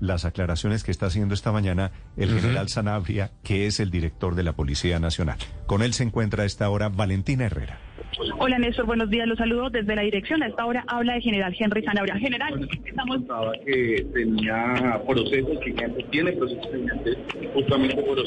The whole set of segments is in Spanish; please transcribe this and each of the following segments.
Las aclaraciones que está haciendo esta mañana el general Sanabria, que es el director de la Policía Nacional. Con él se encuentra a esta hora Valentina Herrera. Hola Néstor, buenos días, los saludo desde la dirección. A esta hora habla el general Henry Sanabria. General, estamos... que tenía procesos que tiene procesos pendientes justamente por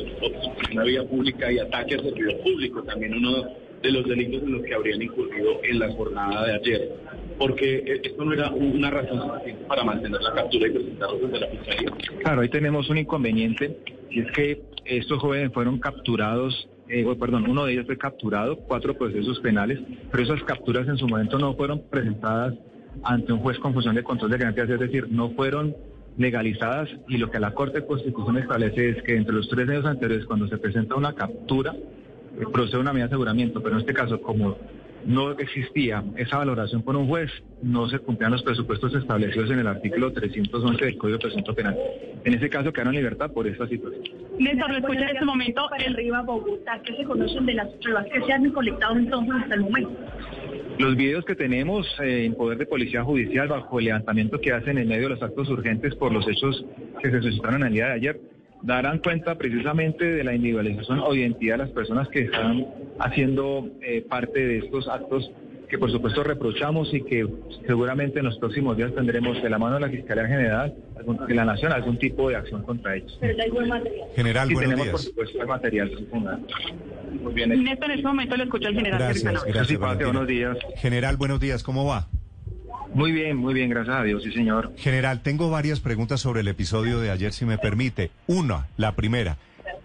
la vía pública y ataque al servidor público, también uno de los delitos en los que habrían incurrido en la jornada de ayer. Porque esto no era una razón suficiente para mantener la captura y presentarlos desde la fiscalía. Claro, ahí tenemos un inconveniente, y es que estos jóvenes fueron capturados eh, perdón, uno de ellos fue capturado, cuatro procesos penales, pero esas capturas en su momento no fueron presentadas ante un juez con función de control de garantías, es decir, no fueron legalizadas y lo que la Corte de Constitución establece es que entre los tres años anteriores, cuando se presenta una captura, procede una medida de aseguramiento, pero en este caso, como no existía esa valoración por un juez, no se cumplían los presupuestos establecidos en el artículo 311 del Código de Procedimiento Penal. En ese caso quedaron en libertad por esta situación. Néstor, lo escucha en este momento el Riva Bogotá. ¿Qué se conocen de las pruebas que se han colectado entonces hasta el momento? Los videos que tenemos eh, en poder de Policía Judicial bajo el levantamiento que hacen en medio de los actos urgentes por los hechos que se suscitaron el día de ayer darán cuenta precisamente de la individualización o identidad de las personas que están haciendo eh, parte de estos actos que por supuesto reprochamos y que seguramente en los próximos días tendremos de la mano de la Fiscalía General de la Nación algún tipo de acción contra ellos. Pero hay buen material. General, buenos tenemos días. por supuesto el material. Muy bien. Néstor, en este momento lo escucha el general. Gracias, Germán. gracias, Sí, Pate, Valentina. buenos días. General, buenos días, ¿cómo va? Muy bien, muy bien, gracias a Dios, sí señor. General, tengo varias preguntas sobre el episodio de ayer, si me permite. Una, la primera,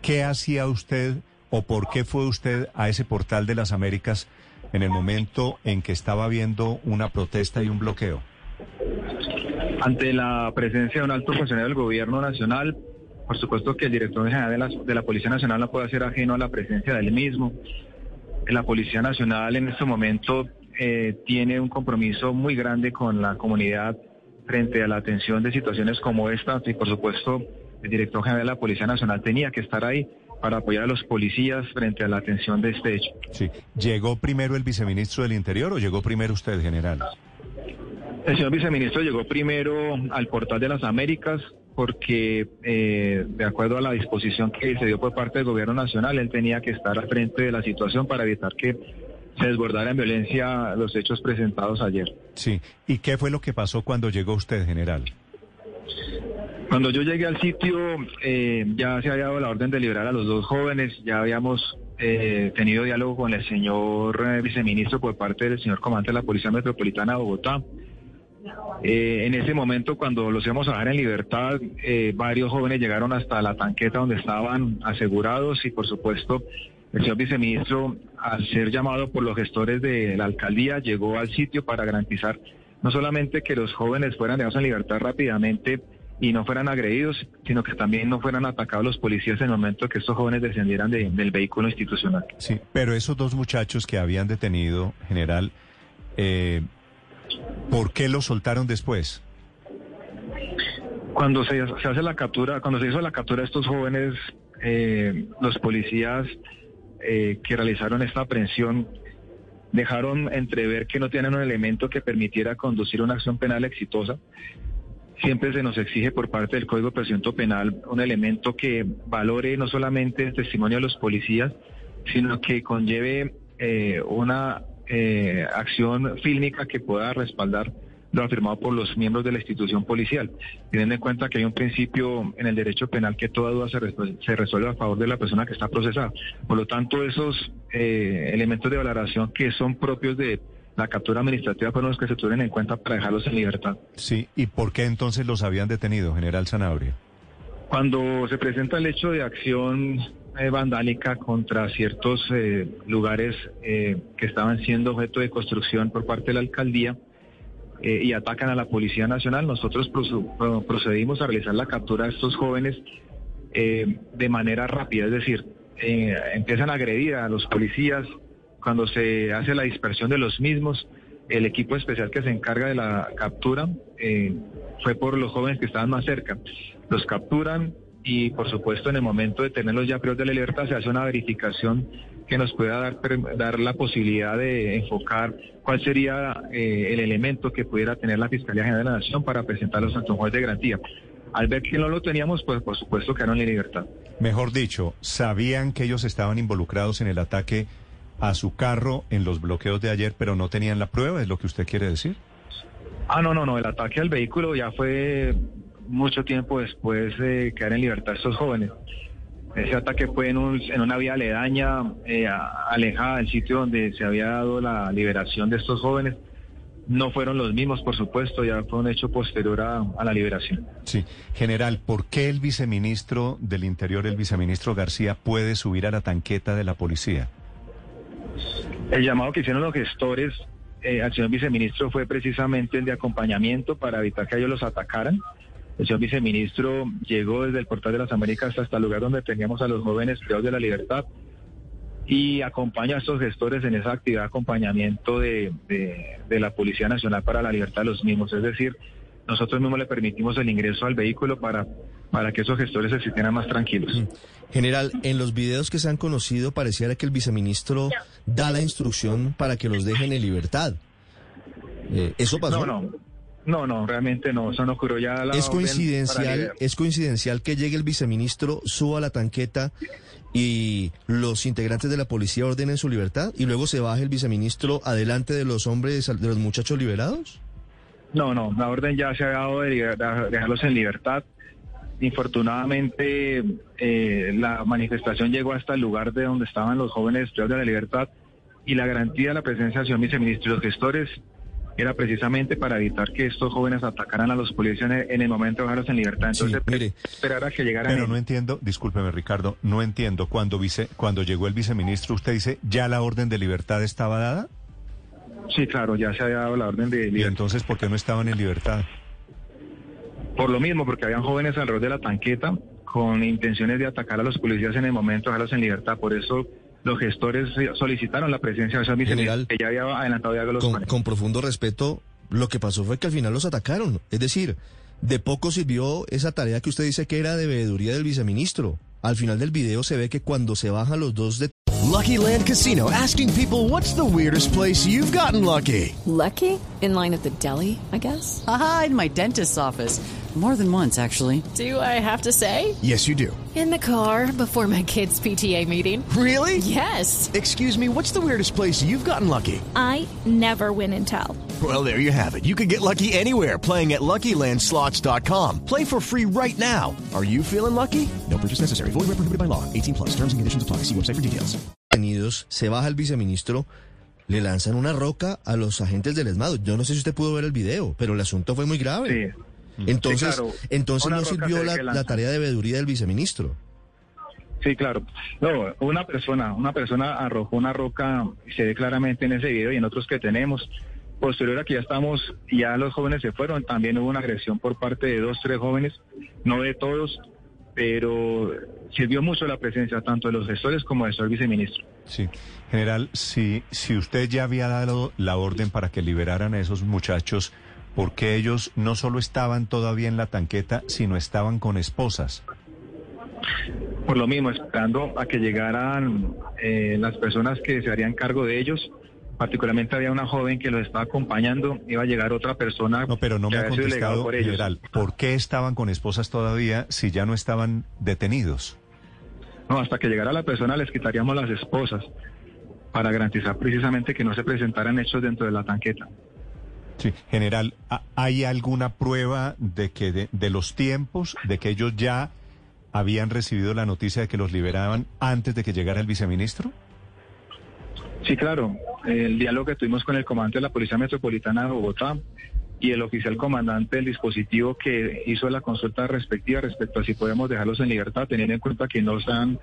¿qué hacía usted o por qué fue usted a ese portal de las Américas en el momento en que estaba viendo una protesta y un bloqueo? Ante la presencia de un alto funcionario del gobierno nacional, por supuesto que el director general de la, de la Policía Nacional no puede ser ajeno a la presencia del mismo. La Policía Nacional en este momento eh, tiene un compromiso muy grande con la comunidad frente a la atención de situaciones como esta y por supuesto el director general de la Policía Nacional tenía que estar ahí para apoyar a los policías frente a la atención de este hecho. Sí. ¿Llegó primero el viceministro del Interior o llegó primero usted, general? El señor viceministro llegó primero al portal de las Américas porque, eh, de acuerdo a la disposición que se dio por parte del gobierno nacional, él tenía que estar al frente de la situación para evitar que se desbordara en violencia los hechos presentados ayer. Sí. ¿Y qué fue lo que pasó cuando llegó usted, general? Cuando yo llegué al sitio, eh, ya se había dado la orden de liberar a los dos jóvenes, ya habíamos eh, tenido diálogo con el señor eh, viceministro por parte del señor comandante de la Policía Metropolitana de Bogotá. Eh, en ese momento, cuando los íbamos a dejar en libertad, eh, varios jóvenes llegaron hasta la tanqueta donde estaban asegurados y, por supuesto, el señor viceministro, al ser llamado por los gestores de la alcaldía, llegó al sitio para garantizar no solamente que los jóvenes fueran dejados en libertad rápidamente y no fueran agredidos, sino que también no fueran atacados los policías en el momento que estos jóvenes descendieran de- del vehículo institucional. Sí. Pero esos dos muchachos que habían detenido, general, eh, ¿por qué los soltaron después? Cuando se, hace la captura, cuando se hizo la captura de estos jóvenes, eh, los policías eh, que realizaron esta aprehensión dejaron entrever que no tienen un elemento que permitiera conducir una acción penal exitosa. Siempre se nos exige por parte del Código de Penal un elemento que valore no solamente el testimonio de los policías, sino que conlleve eh, una eh, acción fílmica que pueda respaldar lo afirmado por los miembros de la institución policial, teniendo en cuenta que hay un principio en el derecho penal que toda duda se, resue- se resuelve a favor de la persona que está procesada. Por lo tanto, esos eh, elementos de valoración que son propios de la captura administrativa fueron los que se tuvieron en cuenta para dejarlos en libertad. Sí. ¿Y por qué entonces los habían detenido, general Sanabria? Cuando se presenta el hecho de acción eh, vandálica contra ciertos eh, lugares eh, que estaban siendo objeto de construcción por parte de la alcaldía, eh, y atacan a la Policía Nacional. Nosotros procedimos a realizar la captura de estos jóvenes eh, de manera rápida, es decir, eh, empiezan a agredir a los policías cuando se hace la dispersión de los mismos. El equipo especial que se encarga de la captura fue por los jóvenes que estaban más cerca. Los capturan y, por supuesto, en el momento de tenerlos ya privados de la libertad, se hace una verificación que nos pueda dar, dar la posibilidad de enfocar cuál sería eh, el elemento que pudiera tener la Fiscalía General de la Nación para presentarlos ante un juez de garantía. Al ver que no lo teníamos, pues por supuesto quedaron en libertad. Mejor dicho, ¿sabían que ellos estaban involucrados en el ataque a su carro en los bloqueos de ayer, pero no tenían la prueba? ¿Es lo que usted quiere decir? Ah, no, no, no. El ataque al vehículo ya fue mucho tiempo después de quedar en libertad estos jóvenes. Ese ataque fue en, una vía aledaña, eh, alejada del sitio donde se había dado la liberación de estos jóvenes. No fueron los mismos, por supuesto, ya fue un hecho posterior a, a, la liberación. Sí. General, ¿por qué el viceministro del Interior, el viceministro García, puede subir a la tanqueta de la policía? El llamado que hicieron los gestores eh, al señor viceministro fue precisamente el de acompañamiento para evitar que ellos los atacaran. El señor viceministro llegó desde el Portal de las Américas hasta el lugar donde teníamos a los jóvenes privados de la libertad y acompaña a estos gestores en esa actividad de acompañamiento de, la Policía Nacional para la Libertad de los mismos. Es decir, nosotros mismos le permitimos el ingreso al vehículo para, para que esos gestores se sintieran más tranquilos. General, en los videos que se han conocido pareciera que el viceministro da la instrucción para que los dejen en libertad. Eh, ¿Eso pasó? No, no. No, no, realmente no, eso no ocurrió ya. La es coincidencial, es coincidencial que llegue el viceministro, suba la tanqueta y los integrantes de la policía ordenen su libertad y luego se baje el viceministro adelante de los hombres, de los muchachos liberados. No, no, la orden ya se ha dado de dejarlos en libertad. Infortunadamente, eh, la manifestación llegó hasta el lugar de donde estaban los jóvenes de la libertad y la garantía de la presencia del señor viceministro y los gestores era precisamente para evitar que estos jóvenes atacaran a los policías en el momento de dejarlos en libertad. Entonces, mire, esperar a que llegaran. Pero no entiendo, discúlpeme Ricardo, no entiendo, cuando, vice, cuando llegó el viceministro, usted dice, ¿ya la orden de libertad estaba dada? Sí, claro, ya se había dado la orden de libertad. ¿Y entonces por qué no estaban en libertad? Por lo mismo, porque habían jóvenes alrededor de la tanqueta con intenciones de atacar a los policías en el momento de dejarlos en libertad. Por eso los gestores solicitaron la presencia de esa General, que ya había adelantado ya los con, con profundo respeto, lo que pasó fue que al final los atacaron. Es decir, de poco sirvió esa tarea que usted dice que era de veeduría del viceministro. Al final del video se ve que cuando se bajan los dos de... Lucky Land Casino, asking people what's the weirdest place you've gotten lucky. Lucky? In line at the deli, I guess. Aha, in my dentist's office. More than once, actually. Do I have to say? Yes, you do. In the car before my kids' PTA meeting. Really? Yes. Excuse me, what's the weirdest place you've gotten lucky? I never win and tell. Well, there you have it. You can get lucky anywhere playing at LuckyLandSlots.com. Play for free right now. Are you feeling lucky? No purchase necessary. Void where prohibited by law. 18 plus. Terms and conditions apply. See website for details. Se baja el viceministro le lanzan una roca a los agentes del ESMAD. Yo no sé si usted pudo ver el video, pero el asunto fue muy grave. Sí. Entonces, entonces no sirvió la, tarea de veeduría del viceministro. Sí, claro. No, una persona, una persona arrojó una roca, se ve claramente en ese video y en otros que tenemos. Posterior a que ya estamos, ya los jóvenes se fueron, también hubo una agresión por parte de dos, tres jóvenes, no de todos, pero sirvió mucho la presencia tanto de los gestores como del viceministro. Sí, general, si, si usted ya había dado la orden para que liberaran a esos muchachos, porque ellos no solo estaban todavía en la tanqueta, sino estaban con esposas. Por lo mismo, esperando a que llegaran eh, las personas que se harían cargo de ellos. Particularmente había una joven que los estaba acompañando, iba a llegar otra persona. No, pero no me ha contestado, por general, ¿por qué estaban con esposas todavía si ya no estaban detenidos? No, hasta que llegara la persona les quitaríamos las esposas para garantizar precisamente que no se presentaran hechos dentro de la tanqueta. Sí, general, ¿hay alguna prueba de que de, los tiempos, de que ellos ya habían recibido la noticia de que los liberaban antes de que llegara el viceministro? Sí, claro. El diálogo que tuvimos con el comandante de la Policía Metropolitana de Bogotá y el oficial comandante del dispositivo que hizo la consulta respectiva respecto a si podemos dejarlos en libertad, teniendo en cuenta que no están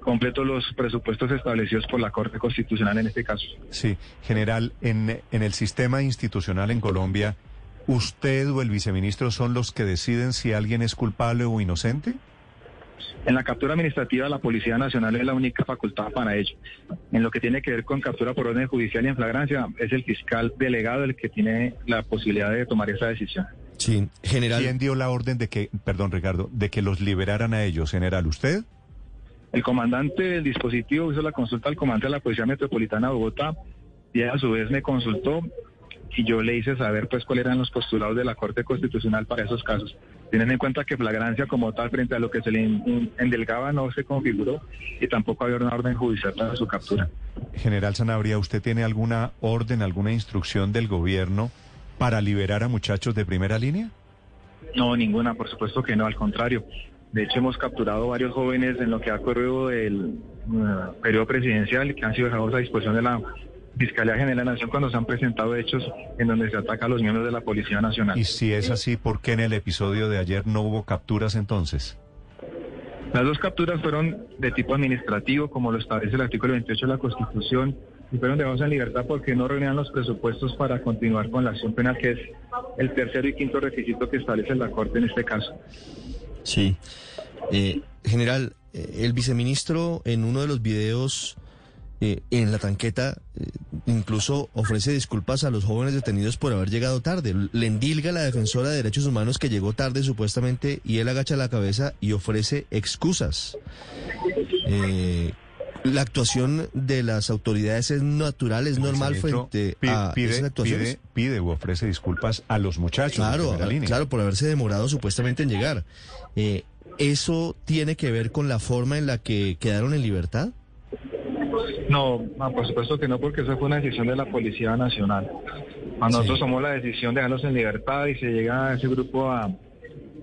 completo los presupuestos establecidos por la Corte Constitucional en este caso. Sí, general, en, en el sistema institucional en Colombia, ¿usted o el viceministro son los que deciden si alguien es culpable o inocente? En la captura administrativa, la Policía Nacional es la única facultad para ello. En lo que tiene que ver con captura por orden judicial y en flagrancia, es el fiscal delegado el que tiene la posibilidad de tomar esa decisión. Sí, general. ¿Quién dio la orden de que, perdón Ricardo, de que los liberaran a ellos, general? ¿Usted? El comandante del dispositivo hizo la consulta al comandante de la Policía Metropolitana de Bogotá y a su vez me consultó y yo le hice saber pues cuáles eran los postulados de la Corte Constitucional para esos casos. Tienen en cuenta que flagrancia como tal frente a lo que se le endelgaba no se configuró y tampoco había una orden judicial para su captura. General Sanabria, ¿usted tiene alguna orden, alguna instrucción del gobierno para liberar a muchachos de primera línea? No, ninguna, por supuesto que no, al contrario. De hecho, hemos capturado varios jóvenes en lo que ha ocurrido del uh, periodo presidencial que han sido dejados a disposición de la Fiscalía General de la Nación cuando se han presentado hechos en donde se ataca a los miembros de la Policía Nacional. Y si es así, ¿por qué en el episodio de ayer no hubo capturas entonces? Las dos capturas fueron de tipo administrativo, como lo establece el artículo 28 de la Constitución, y fueron dejados en libertad porque no reunían los presupuestos para continuar con la acción penal, que es el tercero y quinto requisito que establece la Corte en este caso. Sí. Eh, general, eh, el viceministro en uno de los videos eh, en la tanqueta incluso ofrece disculpas a los jóvenes detenidos por haber llegado tarde. Le endilga a la defensora de derechos humanos que llegó tarde supuestamente y él agacha la cabeza y ofrece excusas. La actuación de las autoridades es natural, es normal frente a pide, esas actuaciones. Pide, pide, o ofrece disculpas a los muchachos. Claro, de línea. claro, por haberse demorado supuestamente en llegar. Eh, ¿Eso tiene que ver con la forma en la que quedaron en libertad? No, no, por supuesto que no, porque esa fue una decisión de la Policía Nacional. Cuando nosotros tomamos la decisión de dejarlos en libertad y se llega a ese grupo a,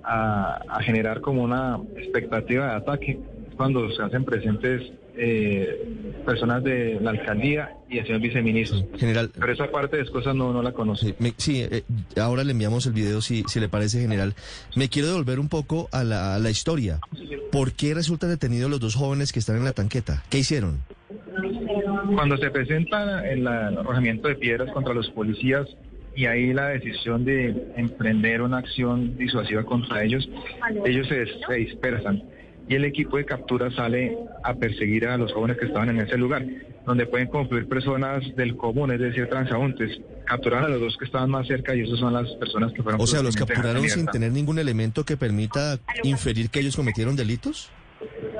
a, a generar como una expectativa de ataque, cuando se hacen presentes eh, personas de la alcaldía y el señor viceministro. General. Pero esa parte de las cosas no, no la conoce. Sí, me- sí, eh, ahora le enviamos el video si, si le parece, general. Me quiero devolver un poco a la, a la historia. ¿Por qué resultan detenidos los dos jóvenes que están en la tanqueta? ¿Qué hicieron? Cuando se presenta el arrojamiento de piedras contra los policías y ahí la decisión de emprender una acción disuasiva contra ellos, ellos se, se dispersan y el equipo de captura sale a perseguir a los jóvenes que estaban en ese lugar, donde pueden confluir personas del común, es decir, transaúntes. Capturaron a los dos que estaban más cerca y esas son las personas que fueron... O sea, ¿los capturaron sin tener ningún elemento que permita inferir que ellos cometieron delitos?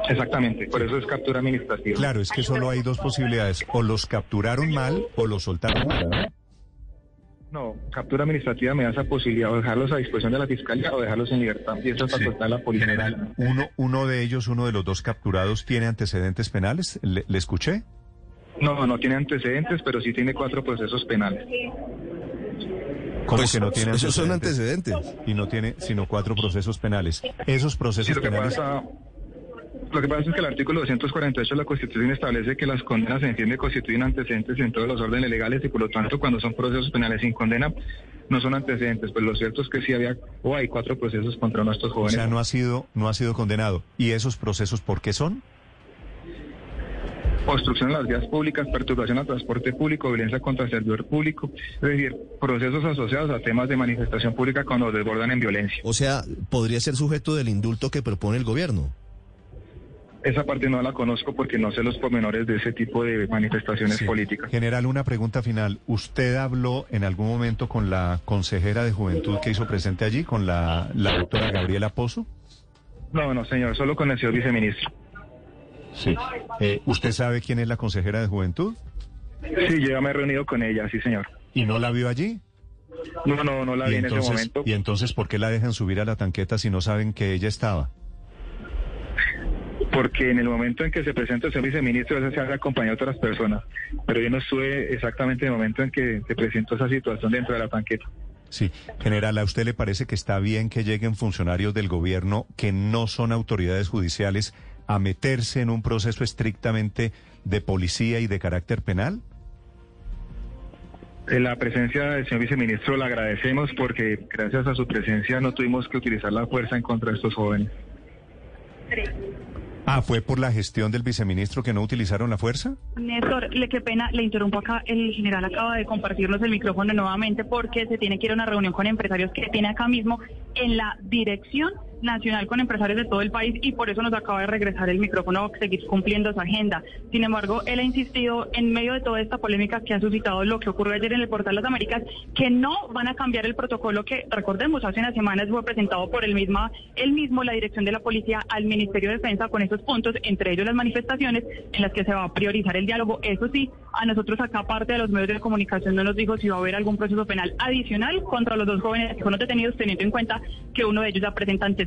Exactamente, por eso es captura administrativa. Claro, es que solo hay dos posibilidades. O los capturaron mal o los soltaron mal. ¿No? No, captura administrativa me da esa posibilidad o dejarlos a disposición de la fiscalía o dejarlos en libertad. Y eso es facultad de la policía. General, uno, uno de ellos, uno de los dos capturados, ¿tiene antecedentes penales? ¿Le, le escuché? No, no tiene antecedentes, pero sí tiene cuatro procesos penales. ¿Cómo Pues, que no tiene esos son antecedentes? Y no tiene sino cuatro procesos penales. Esos Sí, procesos que penales... pasa, lo que pasa es que el artículo 248 de la Constitución establece que las condenas se entiende constituyen antecedentes en todos los órdenes legales y por lo tanto cuando son procesos penales sin condena no son antecedentes. Pero lo cierto es que sí había o hay cuatro procesos contra nuestros O jóvenes. sea, no ha sido, no ha sido condenado. ¿Y esos procesos por qué son? obstrucción a las vías públicas, perturbación al transporte público, violencia contra el servidor público, es decir, procesos asociados a temas de manifestación pública cuando desbordan en violencia. O sea, podría ser sujeto del indulto que propone el gobierno. Esa parte no la conozco porque no sé los pormenores de ese tipo de manifestaciones Sí. políticas. General, una pregunta final. ¿Usted habló en algún momento con la consejera de juventud que hizo presente allí, con la, la doctora Gabriela Pozo? No, no, señor, solo con el señor viceministro. Sí. Eh, ¿Usted sabe quién es la consejera de juventud? Sí, yo ya me he reunido con ella, sí, señor. ¿Y no la vio allí? No, no, no la ¿Y vi en ese momento. ¿Y entonces por qué la dejan subir a la tanqueta si no saben que ella estaba? Porque en el momento en que se presenta el señor viceministro, eso se hace acompañado de otras personas. Pero yo no estuve exactamente en el momento en que se presentó esa situación dentro de la tanqueta. Sí. General, ¿a usted le parece que está bien que lleguen funcionarios del gobierno que no son autoridades judiciales a meterse en un proceso estrictamente de policía y de carácter penal? En la presencia del señor viceministro la agradecemos porque gracias a su presencia no tuvimos que utilizar la fuerza en contra de estos jóvenes. Ah, ¿fue por la gestión del viceministro que no utilizaron la fuerza? Néstor, le qué pena, le interrumpo acá. El general acaba de compartirnos el micrófono nuevamente porque se tiene que ir a una reunión con empresarios que tiene acá mismo en la dirección nacional con empresarios de todo el país y por eso nos acaba de regresar el micrófono seguir cumpliendo su agenda. Sin embargo, él ha insistido en medio de toda esta polémica que ha suscitado lo que ocurrió ayer en el portal Las Américas, que no van a cambiar el protocolo que, recordemos, hace unas semanas fue presentado por el misma, él mismo, la dirección de la policía al Ministerio de Defensa con esos puntos, entre ellos las manifestaciones en las que se va a priorizar el diálogo. Eso sí, a nosotros acá parte de los medios de comunicación no nos dijo si va a haber algún proceso penal adicional contra los dos jóvenes que fueron detenidos, teniendo en cuenta que uno de ellos ya presenta antecedentes.